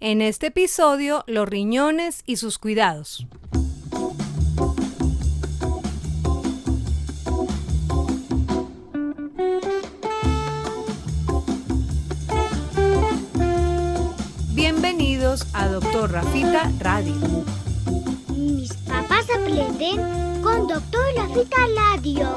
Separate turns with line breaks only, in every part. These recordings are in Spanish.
En este episodio, los riñones y sus cuidados. Bienvenidos a Doctor Rafita Radio.
Mis papás aprenden con Doctor Rafita Radio.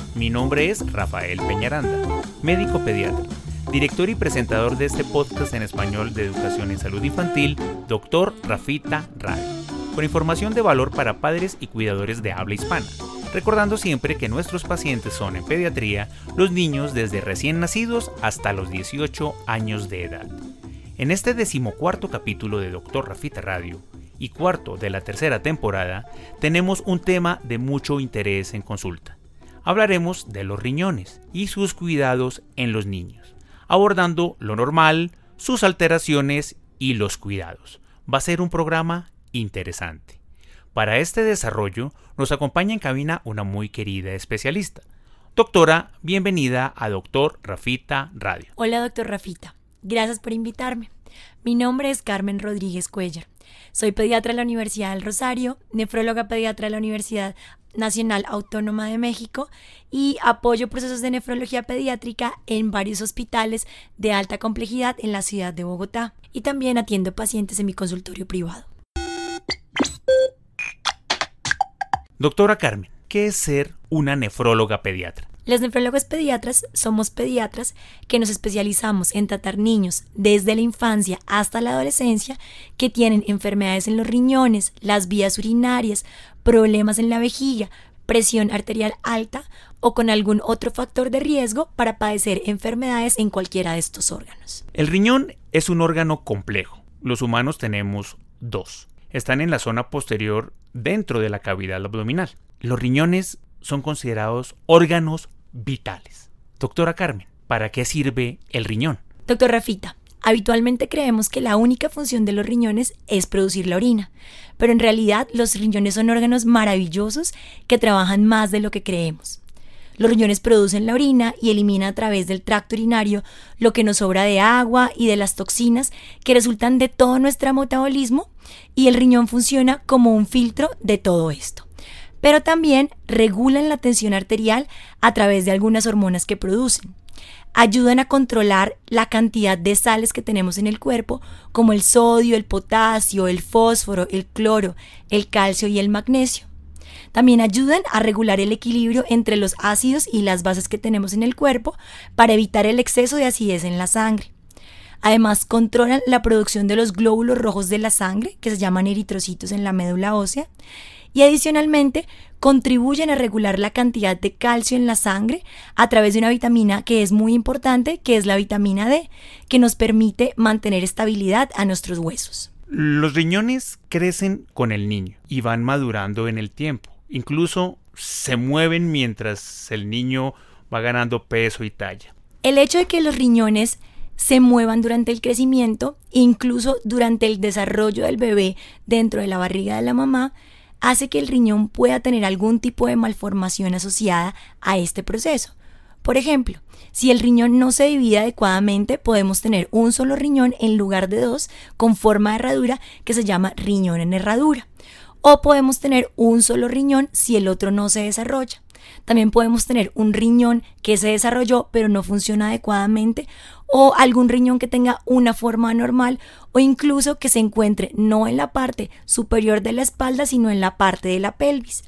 Mi nombre es Rafael Peñaranda, médico pediatra, director y presentador de este podcast en español de educación en salud infantil, Dr. Rafita Radio, con información de valor para padres y cuidadores de habla hispana. Recordando siempre que nuestros pacientes son en pediatría los niños desde recién nacidos hasta los 18 años de edad. En este decimocuarto capítulo de Dr. Rafita Radio, y cuarto de la tercera temporada, tenemos un tema de mucho interés en consulta. Hablaremos de los riñones y sus cuidados en los niños, abordando lo normal, sus alteraciones y los cuidados. Va a ser un programa interesante. Para este desarrollo nos acompaña en cabina una muy querida especialista. Doctora, bienvenida a Doctor Rafita Radio.
Hola, doctor Rafita. Gracias por invitarme. Mi nombre es Carmen Rodríguez Cuellar. Soy pediatra de la Universidad del Rosario, nefróloga pediatra de la Universidad Nacional Autónoma de México y apoyo procesos de nefrología pediátrica en varios hospitales de alta complejidad en la ciudad de Bogotá y también atiendo pacientes en mi consultorio privado.
Doctora Carmen, ¿qué es ser una nefróloga pediatra?
Los nefrólogos pediatras somos pediatras que nos especializamos en tratar niños desde la infancia hasta la adolescencia que tienen enfermedades en los riñones, las vías urinarias, problemas en la vejiga, presión arterial alta o con algún otro factor de riesgo para padecer enfermedades en cualquiera de estos órganos.
El riñón es un órgano complejo. Los humanos tenemos dos. Están en la zona posterior dentro de la cavidad abdominal. Los riñones son considerados órganos vitales. Doctora Carmen, ¿para qué sirve el riñón?
Doctor Rafita, habitualmente creemos que la única función de los riñones es producir la orina, pero en realidad los riñones son órganos maravillosos que trabajan más de lo que creemos. Los riñones producen la orina y eliminan a través del tracto urinario lo que nos sobra de agua y de las toxinas que resultan de todo nuestro metabolismo y el riñón funciona como un filtro de todo esto pero también regulan la tensión arterial a través de algunas hormonas que producen. Ayudan a controlar la cantidad de sales que tenemos en el cuerpo, como el sodio, el potasio, el fósforo, el cloro, el calcio y el magnesio. También ayudan a regular el equilibrio entre los ácidos y las bases que tenemos en el cuerpo para evitar el exceso de acidez en la sangre. Además, controlan la producción de los glóbulos rojos de la sangre, que se llaman eritrocitos en la médula ósea, y adicionalmente contribuyen a regular la cantidad de calcio en la sangre a través de una vitamina que es muy importante, que es la vitamina D, que nos permite mantener estabilidad a nuestros huesos.
Los riñones crecen con el niño y van madurando en el tiempo. Incluso se mueven mientras el niño va ganando peso y talla.
El hecho de que los riñones se muevan durante el crecimiento, incluso durante el desarrollo del bebé dentro de la barriga de la mamá, hace que el riñón pueda tener algún tipo de malformación asociada a este proceso. Por ejemplo, si el riñón no se divide adecuadamente, podemos tener un solo riñón en lugar de dos con forma de herradura que se llama riñón en herradura. O podemos tener un solo riñón si el otro no se desarrolla. También podemos tener un riñón que se desarrolló pero no funciona adecuadamente o algún riñón que tenga una forma anormal o incluso que se encuentre no en la parte superior de la espalda sino en la parte de la pelvis.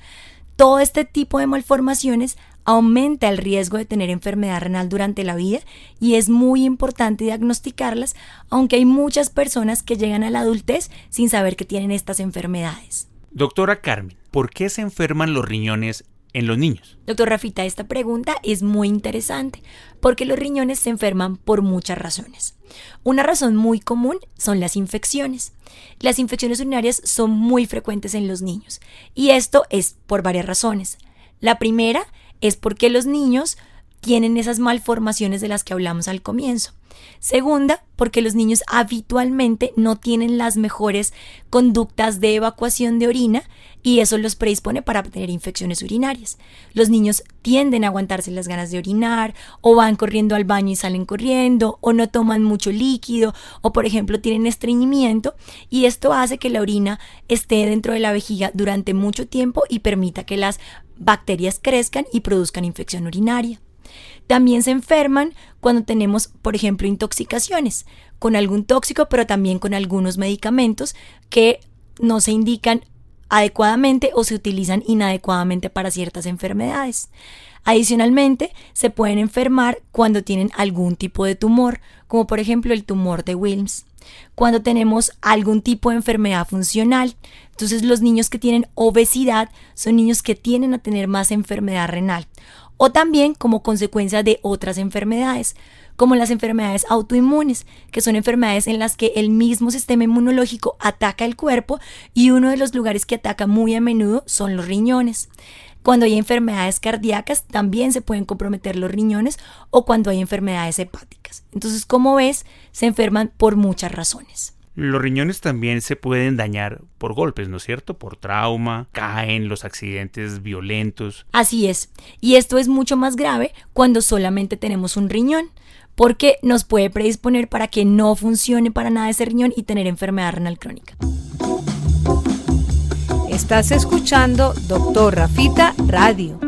Todo este tipo de malformaciones aumenta el riesgo de tener enfermedad renal durante la vida y es muy importante diagnosticarlas, aunque hay muchas personas que llegan a la adultez sin saber que tienen estas enfermedades.
Doctora Carmen, ¿por qué se enferman los riñones en los niños?
Doctor Rafita, esta pregunta es muy interesante porque los riñones se enferman por muchas razones. Una razón muy común son las infecciones. Las infecciones urinarias son muy frecuentes en los niños y esto es por varias razones. La primera es porque los niños tienen esas malformaciones de las que hablamos al comienzo. Segunda, porque los niños habitualmente no tienen las mejores conductas de evacuación de orina y eso los predispone para tener infecciones urinarias. Los niños tienden a aguantarse las ganas de orinar o van corriendo al baño y salen corriendo o no toman mucho líquido o por ejemplo tienen estreñimiento y esto hace que la orina esté dentro de la vejiga durante mucho tiempo y permita que las bacterias crezcan y produzcan infección urinaria. También se enferman cuando tenemos, por ejemplo, intoxicaciones con algún tóxico, pero también con algunos medicamentos que no se indican adecuadamente o se utilizan inadecuadamente para ciertas enfermedades. Adicionalmente, se pueden enfermar cuando tienen algún tipo de tumor, como por ejemplo el tumor de Wilms. Cuando tenemos algún tipo de enfermedad funcional, entonces los niños que tienen obesidad son niños que tienen a tener más enfermedad renal o también como consecuencia de otras enfermedades, como las enfermedades autoinmunes, que son enfermedades en las que el mismo sistema inmunológico ataca el cuerpo y uno de los lugares que ataca muy a menudo son los riñones. Cuando hay enfermedades cardíacas también se pueden comprometer los riñones o cuando hay enfermedades hepáticas. Entonces, como ves, se enferman por muchas razones.
Los riñones también se pueden dañar por golpes, ¿no es cierto? Por trauma, caen los accidentes violentos.
Así es. Y esto es mucho más grave cuando solamente tenemos un riñón, porque nos puede predisponer para que no funcione para nada ese riñón y tener enfermedad renal crónica.
Estás escuchando Doctor Rafita Radio.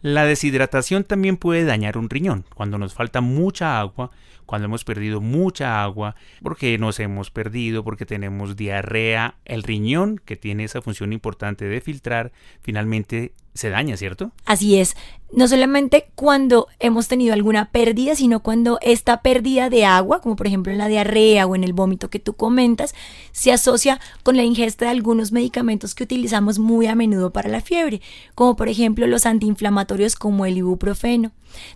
La deshidratación también puede dañar un riñón. Cuando nos falta mucha agua, cuando hemos perdido mucha agua, porque nos hemos perdido, porque tenemos diarrea, el riñón, que tiene esa función importante de filtrar, finalmente se daña, ¿cierto?
Así es. No solamente cuando hemos tenido alguna pérdida, sino cuando esta pérdida de agua, como por ejemplo en la diarrea o en el vómito que tú comentas, se asocia con la ingesta de algunos medicamentos que utilizamos muy a menudo para la fiebre, como por ejemplo los antiinflamatorios como el ibuprofeno.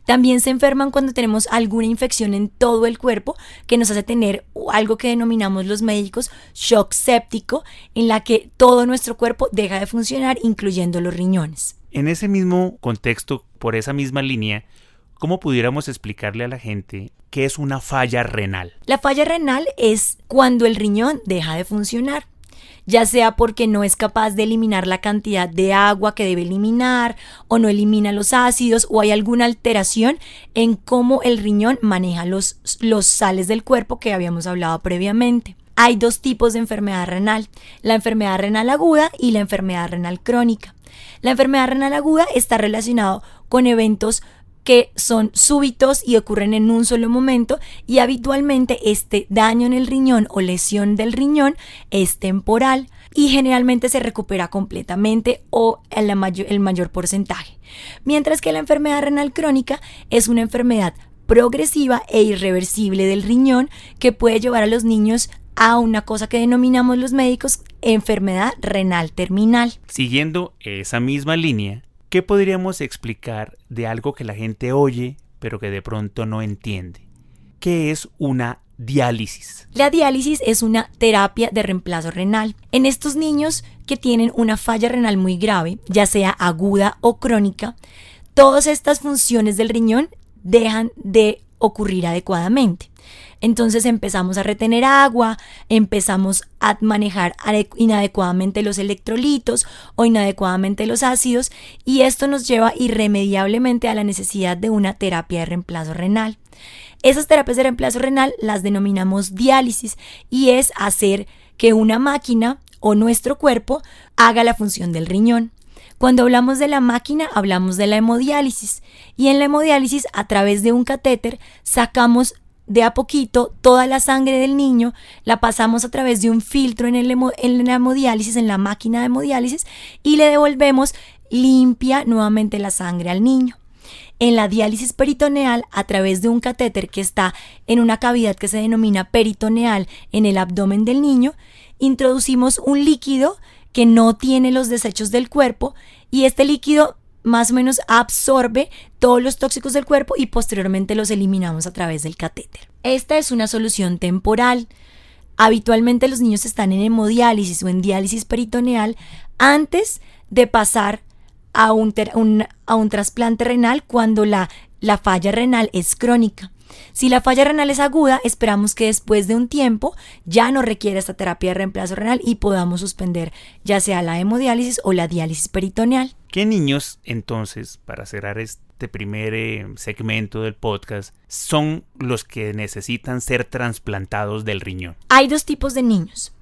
También se enferman cuando tenemos alguna infección en todo el cuerpo que nos hace tener algo que denominamos los médicos shock séptico, en la que todo nuestro cuerpo deja de funcionar, incluyendo los riñones.
En ese mismo contexto, por esa misma línea, ¿cómo pudiéramos explicarle a la gente qué es una falla renal?
La falla renal es cuando el riñón deja de funcionar ya sea porque no es capaz de eliminar la cantidad de agua que debe eliminar o no elimina los ácidos o hay alguna alteración en cómo el riñón maneja los, los sales del cuerpo que habíamos hablado previamente. Hay dos tipos de enfermedad renal, la enfermedad renal aguda y la enfermedad renal crónica. La enfermedad renal aguda está relacionada con eventos que son súbitos y ocurren en un solo momento y habitualmente este daño en el riñón o lesión del riñón es temporal y generalmente se recupera completamente o el mayor, el mayor porcentaje. Mientras que la enfermedad renal crónica es una enfermedad progresiva e irreversible del riñón que puede llevar a los niños a una cosa que denominamos los médicos enfermedad renal terminal.
Siguiendo esa misma línea, ¿qué podríamos explicar de algo que la gente oye pero que de pronto no entiende? ¿Qué es una diálisis?
La diálisis es una terapia de reemplazo renal. En estos niños que tienen una falla renal muy grave, ya sea aguda o crónica, todas estas funciones del riñón dejan de ocurrir adecuadamente. Entonces empezamos a retener agua, empezamos a manejar inadecuadamente los electrolitos o inadecuadamente los ácidos y esto nos lleva irremediablemente a la necesidad de una terapia de reemplazo renal. Esas terapias de reemplazo renal las denominamos diálisis y es hacer que una máquina o nuestro cuerpo haga la función del riñón. Cuando hablamos de la máquina, hablamos de la hemodiálisis. Y en la hemodiálisis, a través de un catéter, sacamos de a poquito toda la sangre del niño, la pasamos a través de un filtro en, el en la hemodiálisis, en la máquina de hemodiálisis, y le devolvemos limpia nuevamente la sangre al niño. En la diálisis peritoneal, a través de un catéter que está en una cavidad que se denomina peritoneal en el abdomen del niño, introducimos un líquido que no tiene los desechos del cuerpo y este líquido más o menos absorbe todos los tóxicos del cuerpo y posteriormente los eliminamos a través del catéter. Esta es una solución temporal. Habitualmente los niños están en hemodiálisis o en diálisis peritoneal antes de pasar a un, trasplante renal cuando la falla renal es crónica. Si la falla renal es aguda, esperamos que después de un tiempo ya no requiera esta terapia de reemplazo renal y podamos suspender ya sea la hemodiálisis o la diálisis peritoneal.
¿Qué niños, entonces, para cerrar este primer eh, segmento del podcast, son los que necesitan ser trasplantados del riñón?
Hay dos tipos de niños.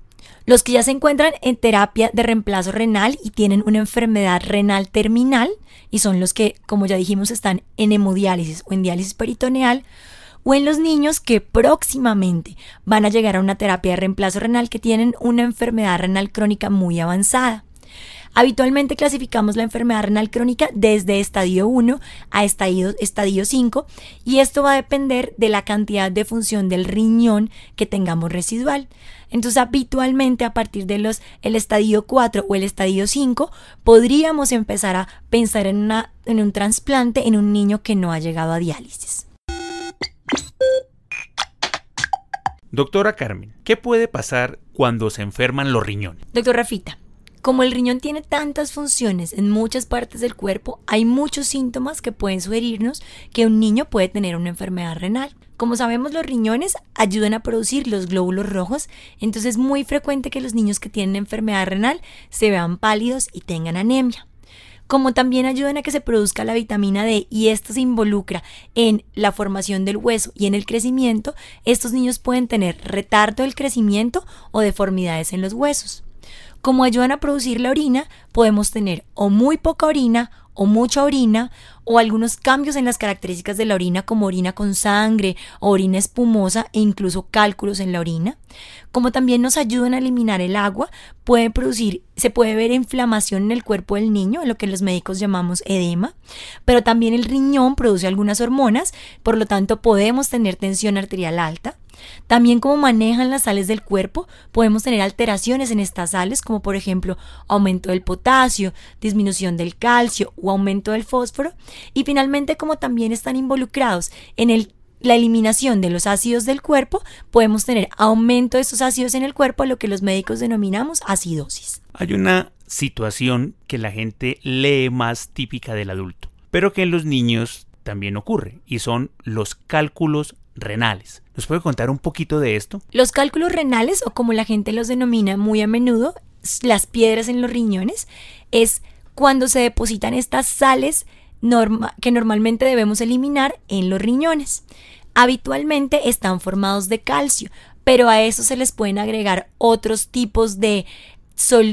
Los que ya se encuentran en terapia de reemplazo renal y tienen una enfermedad renal terminal, y son los que, como ya dijimos, están en hemodiálisis o en diálisis peritoneal, o en los niños que próximamente van a llegar a una terapia de reemplazo renal que tienen una enfermedad renal crónica muy avanzada. Habitualmente clasificamos la enfermedad renal crónica desde estadio 1 a estadio, estadio 5 y esto va a depender de la cantidad de función del riñón que tengamos residual. Entonces, habitualmente a partir de los el estadio 4 o el estadio 5 podríamos empezar a pensar en, una, en un trasplante en un niño que no ha llegado a diálisis.
Doctora Carmen, ¿qué puede pasar cuando se enferman los riñones?
Doctor Rafita, como el riñón tiene tantas funciones en muchas partes del cuerpo, hay muchos síntomas que pueden sugerirnos que un niño puede tener una enfermedad renal. Como sabemos, los riñones ayudan a producir los glóbulos rojos, entonces es muy frecuente que los niños que tienen enfermedad renal se vean pálidos y tengan anemia como también ayudan a que se produzca la vitamina D y esto se involucra en la formación del hueso y en el crecimiento, estos niños pueden tener retardo del crecimiento o deformidades en los huesos. Como ayudan a producir la orina, podemos tener o muy poca orina o mucha orina o algunos cambios en las características de la orina como orina con sangre orina espumosa e incluso cálculos en la orina. Como también nos ayudan a eliminar el agua, puede producir, se puede ver inflamación en el cuerpo del niño, lo que los médicos llamamos edema, pero también el riñón produce algunas hormonas, por lo tanto podemos tener tensión arterial alta. También como manejan las sales del cuerpo, podemos tener alteraciones en estas sales, como por ejemplo aumento del potasio, disminución del calcio o aumento del fósforo. Y finalmente, como también están involucrados en la eliminación de los ácidos del cuerpo, podemos tener aumento de estos ácidos en el cuerpo, lo que los médicos denominamos acidosis.
Hay una situación que la gente lee más típica del adulto, pero que en los niños también ocurre, y son los cálculos renales. ¿Nos puede contar un poquito de esto?
Los cálculos renales, o como la gente los denomina muy a menudo, las piedras en los riñones, es cuando se depositan estas sales que normalmente debemos eliminar en los riñones. Habitualmente están formados de calcio, pero a eso se les pueden agregar otros tipos de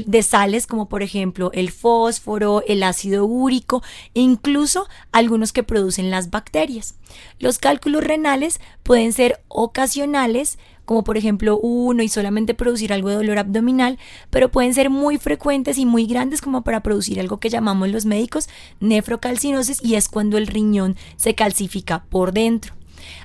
de sales como por ejemplo el fósforo, el ácido úrico e incluso algunos que producen las bacterias. Los cálculos renales pueden ser ocasionales como por ejemplo uno y solamente producir algo de dolor abdominal, pero pueden ser muy frecuentes y muy grandes como para producir algo que llamamos los médicos nefrocalcinosis y es cuando el riñón se calcifica por dentro.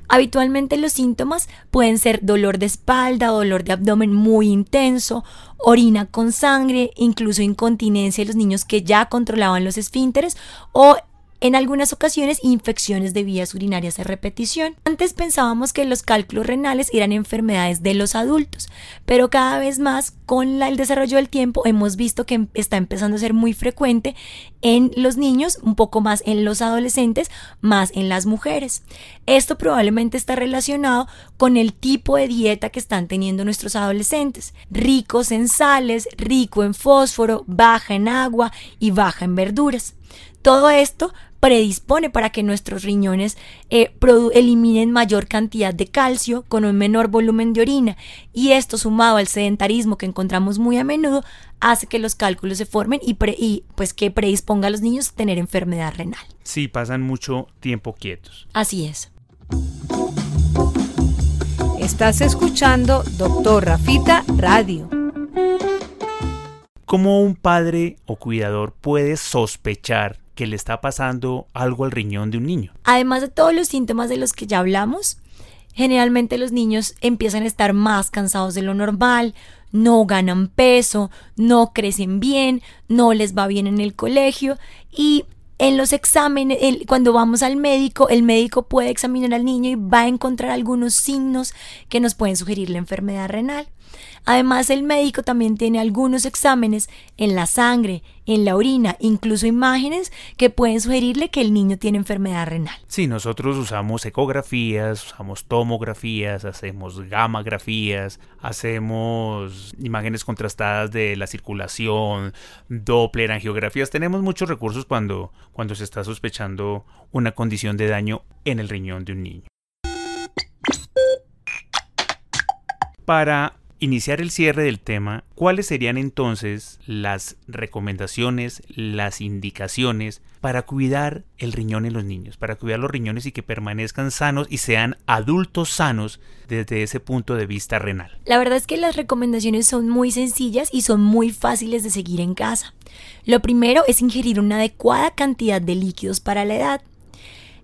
Habitualmente los síntomas pueden ser dolor de espalda, dolor de abdomen muy intenso, orina con sangre, incluso incontinencia en los niños que ya controlaban los esfínteres o en algunas ocasiones infecciones de vías urinarias de repetición. Antes pensábamos que los cálculos renales eran enfermedades de los adultos, pero cada vez más con el desarrollo del tiempo hemos visto que está empezando a ser muy frecuente en los niños, un poco más en los adolescentes, más en las mujeres. Esto probablemente está relacionado con el tipo de dieta que están teniendo nuestros adolescentes, ricos en sales, rico en fósforo, baja en agua y baja en verduras. Todo esto predispone para que nuestros riñones eh, eliminen mayor cantidad de calcio con un menor volumen de orina y esto sumado al sedentarismo que encontramos muy a menudo hace que los cálculos se formen y, y pues que predisponga a los niños a tener enfermedad renal.
Sí, pasan mucho tiempo quietos.
Así es.
Estás escuchando Doctor Rafita Radio.
¿Cómo un padre o cuidador puede sospechar que le está pasando algo al riñón de un niño.
Además de todos los síntomas de los que ya hablamos, generalmente los niños empiezan a estar más cansados de lo normal, no ganan peso, no crecen bien, no les va bien en el colegio y en los exámenes, cuando vamos al médico, el médico puede examinar al niño y va a encontrar algunos signos que nos pueden sugerir la enfermedad renal. Además, el médico también tiene algunos exámenes en la sangre, en la orina, incluso imágenes que pueden sugerirle que el niño tiene enfermedad renal.
Sí, nosotros usamos ecografías, usamos tomografías, hacemos gamografías, hacemos imágenes contrastadas de la circulación, Doppler, angiografías. Tenemos muchos recursos cuando, cuando se está sospechando una condición de daño en el riñón de un niño. Para iniciar el cierre del tema, ¿cuáles serían entonces las recomendaciones, las indicaciones para cuidar el riñón en los niños, para cuidar los riñones y que permanezcan sanos y sean adultos sanos desde ese punto de vista renal?
La verdad es que las recomendaciones son muy sencillas y son muy fáciles de seguir en casa. Lo primero es ingerir una adecuada cantidad de líquidos para la edad.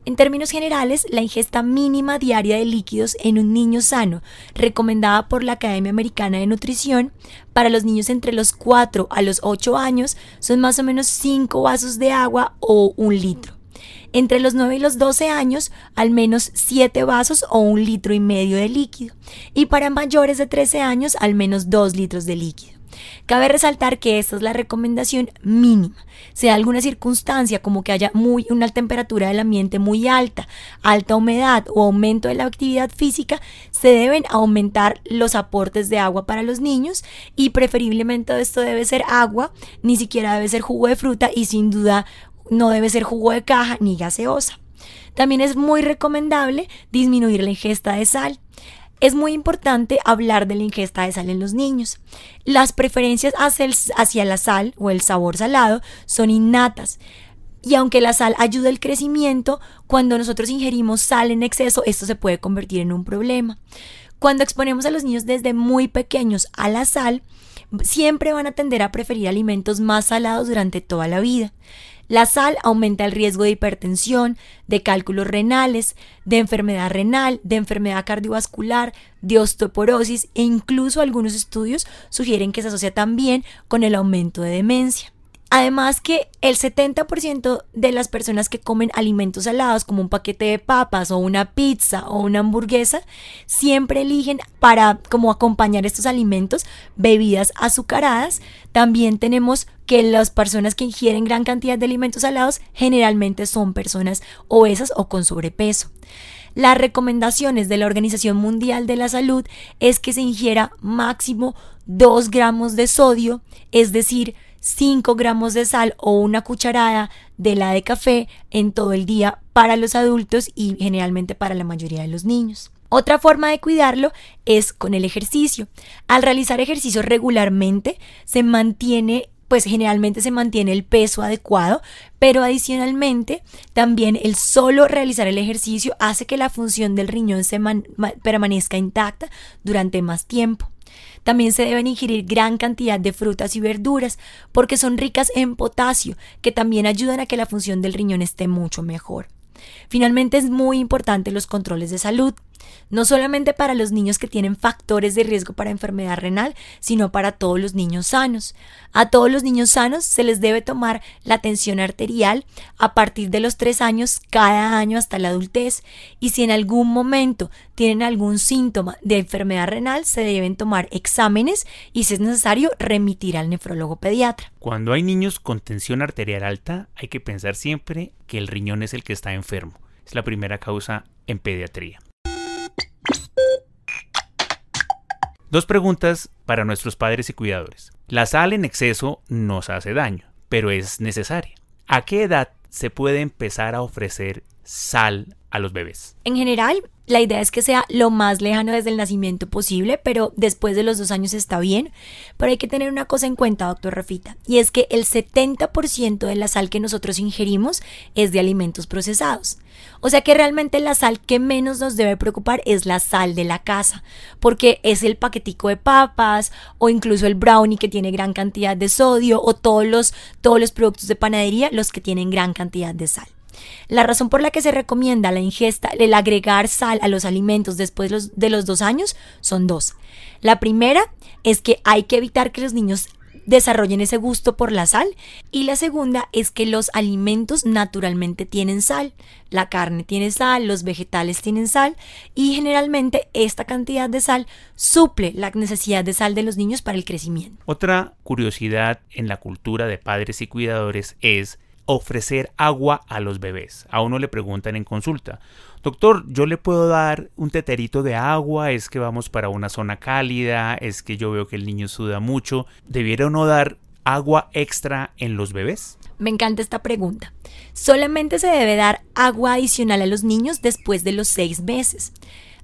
En términos generales, la ingesta mínima diaria de líquidos en un niño sano, recomendada por la Academia Americana de Nutrición, para los niños entre los 4 a los 8 años son más o menos 5 vasos de agua o un litro. Entre los 9 y los 12 años, al menos 7 vasos o un litro y medio de líquido. Y para mayores de 13 años, al menos 2 litros de líquido. Cabe resaltar que esta es la recomendación mínima. Sea alguna circunstancia como que haya muy, una temperatura del ambiente muy alta, alta humedad o aumento de la actividad física, se deben aumentar los aportes de agua para los niños y preferiblemente esto debe ser agua, ni siquiera debe ser jugo de fruta y sin duda no debe ser jugo de caja ni gaseosa. También es muy recomendable disminuir la ingesta de sal. Es muy importante hablar de la ingesta de sal en los niños. Las preferencias hacia, la sal o el sabor salado son innatas. Y aunque la sal ayuda al crecimiento, cuando nosotros ingerimos sal en exceso, esto se puede convertir en un problema. Cuando exponemos a los niños desde muy pequeños a la sal, siempre van a tender a preferir alimentos más salados durante toda la vida. La sal aumenta el riesgo de hipertensión, de cálculos renales, de enfermedad renal, de enfermedad cardiovascular, de osteoporosis e incluso algunos estudios sugieren que se asocia también con el aumento de demencia. Además que el 70% de las personas que comen alimentos salados como un paquete de papas o una pizza o una hamburguesa siempre eligen para como acompañar estos alimentos bebidas azucaradas. También tenemos que las personas que ingieren gran cantidad de alimentos salados generalmente son personas obesas o con sobrepeso. Las recomendaciones de la Organización Mundial de la Salud es que se ingiera máximo 2 gramos de sodio, es decir, 5 gramos de sal o una cucharada de la de café en todo el día para los adultos y generalmente para la mayoría de los niños. Otra forma de cuidarlo es con el ejercicio. Al realizar ejercicio regularmente se mantiene pues generalmente se mantiene el peso adecuado, pero adicionalmente también el solo realizar el ejercicio hace que la función del riñón se permanezca intacta durante más tiempo. También se deben ingerir gran cantidad de frutas y verduras porque son ricas en potasio, que también ayudan a que la función del riñón esté mucho mejor. Finalmente es muy importante los controles de salud no solamente para los niños que tienen factores de riesgo para enfermedad renal, sino para todos los niños sanos. A todos los niños sanos se les debe tomar la tensión arterial a partir de los 3 años cada año hasta la adultez y si en algún momento tienen algún síntoma de enfermedad renal se deben tomar exámenes y si es necesario remitir al nefrólogo pediatra.
Cuando hay niños con tensión arterial alta hay que pensar siempre que el riñón es el que está enfermo. Es la primera causa en pediatría. Dos preguntas para nuestros padres y cuidadores. La sal en exceso nos hace daño, pero es necesaria. ¿A qué edad se puede empezar a ofrecer sal a los bebés?
En general, la idea es que sea lo más lejano desde el nacimiento posible, pero después de los dos años está bien. Pero hay que tener una cosa en cuenta, doctor Rafita, y es que el 70% de la sal que nosotros ingerimos es de alimentos procesados. O sea que realmente la sal que menos nos debe preocupar es la sal de la casa, porque es el paquetico de papas o incluso el brownie que tiene gran cantidad de sodio o todos los, todos los productos de panadería los que tienen gran cantidad de sal. La razón por la que se recomienda la ingesta, el agregar sal a los alimentos después de los dos años son dos. La primera es que hay que evitar que los niños desarrollen ese gusto por la sal. Y la segunda es que los alimentos naturalmente tienen sal. La carne tiene sal, los vegetales tienen sal y generalmente esta cantidad de sal suple la necesidad de sal de los niños para el crecimiento.
Otra curiosidad en la cultura de padres y cuidadores es ofrecer agua a los bebés. A uno le preguntan en consulta, doctor, ¿yo le puedo dar un teterito de agua? ¿Es que vamos para una zona cálida? ¿Es que yo veo que el niño suda mucho? ¿Debiera uno dar agua extra en los bebés?
Me encanta esta pregunta. Solamente se debe dar agua adicional a los niños después de los seis meses.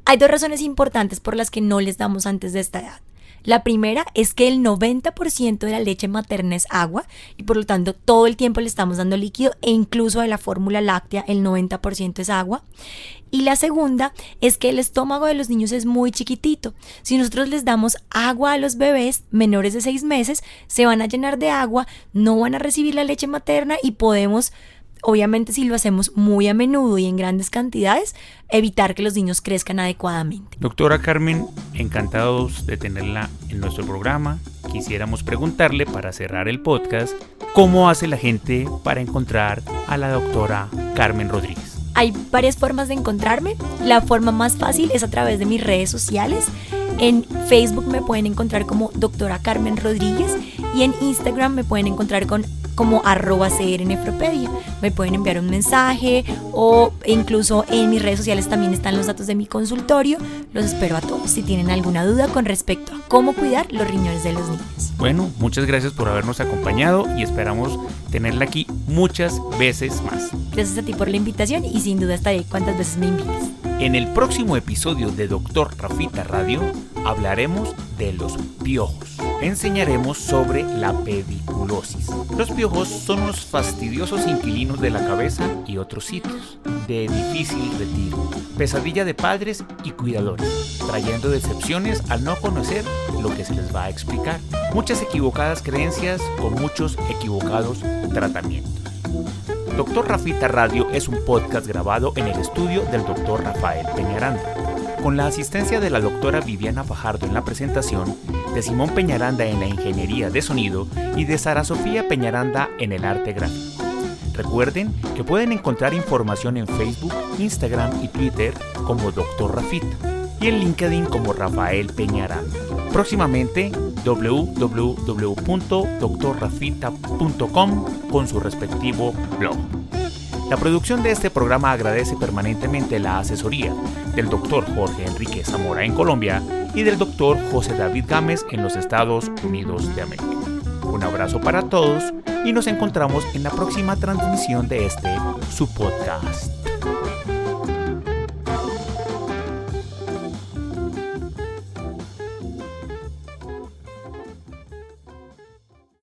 Hay dos razones importantes por las que no les damos antes de esta edad. La primera es que el 90% de la leche materna es agua y por lo tanto todo el tiempo le estamos dando líquido e incluso de la fórmula láctea el 90% es agua. Y la segunda es que el estómago de los niños es muy chiquitito. Si nosotros les damos agua a los bebés menores de 6 meses, se van a llenar de agua, no van a recibir la leche materna y podemos obviamente si lo hacemos muy a menudo y en grandes cantidades, evitar que los niños crezcan adecuadamente.
Doctora Carmen, encantados de tenerla en nuestro programa. Quisiéramos preguntarle para cerrar el podcast, ¿cómo hace la gente para encontrar a la doctora Carmen Rodríguez?
Hay varias formas de encontrarme. La forma más fácil es a través de mis redes sociales. En Facebook me pueden encontrar como doctora Carmen Rodríguez y en Instagram me pueden encontrar con como arroba crnefropedia. Me pueden enviar un mensaje o incluso en mis redes sociales también están los datos de mi consultorio. Los espero a todos si tienen alguna duda con respecto a cómo cuidar los riñones de los niños.
Bueno, muchas gracias por habernos acompañado y esperamos tenerla aquí muchas veces más.
Gracias a ti por la invitación y sin duda estaré cuantas veces me invites.
En el próximo episodio de Doctor Rafita Radio hablaremos de los piojos. Enseñaremos sobre la pediculosis. Los piojos son unos fastidiosos inquilinos de la cabeza y otros sitios, de difícil retiro, pesadilla de padres y cuidadores, trayendo decepciones al no conocer lo que se les va a explicar. Muchas equivocadas creencias con muchos equivocados tratamientos. Doctor Rafita Radio es un podcast grabado en el estudio del doctor Rafael Peñaranda, con la asistencia de la doctora Viviana Fajardo en la presentación, de Simón Peñaranda en la ingeniería de sonido y de Sara Sofía Peñaranda en el arte gráfico. Recuerden que pueden encontrar información en Facebook, Instagram y Twitter como Doctor Rafita en LinkedIn como Rafael Peñaranda. Próximamente www.doctorrafita.com con su respectivo blog. La producción de este programa agradece permanentemente la asesoría del doctor Jorge Enrique Zamora en Colombia y del doctor José David Gámez en los Estados Unidos de América. Un abrazo para todos y nos encontramos en la próxima transmisión de este su podcast.